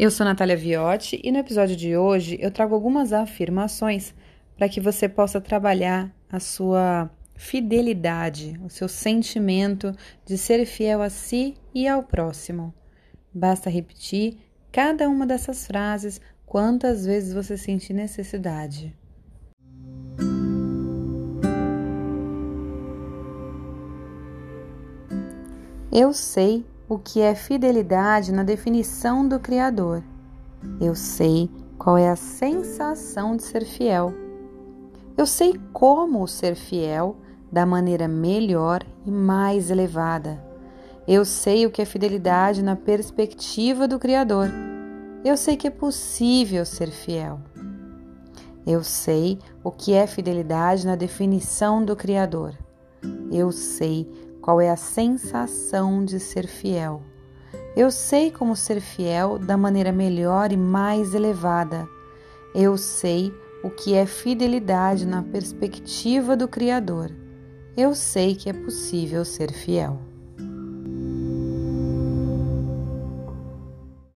Eu sou Natália Viotti e no episódio de hoje eu trago algumas afirmações para que você possa trabalhar a sua fidelidade, o seu sentimento de ser fiel a si e ao próximo. Basta repetir cada uma dessas frases quantas vezes você sentir necessidade. Eu sei o que é fidelidade na definição do Criador. Eu sei qual é a sensação de ser fiel. Eu sei como ser fiel da maneira melhor e mais elevada. Eu sei o que é fidelidade na perspectiva do Criador. Eu sei que é possível ser fiel. Eu sei o que é fidelidade na definição do Criador. Eu sei qual é a sensação de ser fiel. Eu sei como ser fiel da maneira melhor e mais elevada. Eu sei o que é fidelidade na perspectiva do Criador. Eu sei que é possível ser fiel.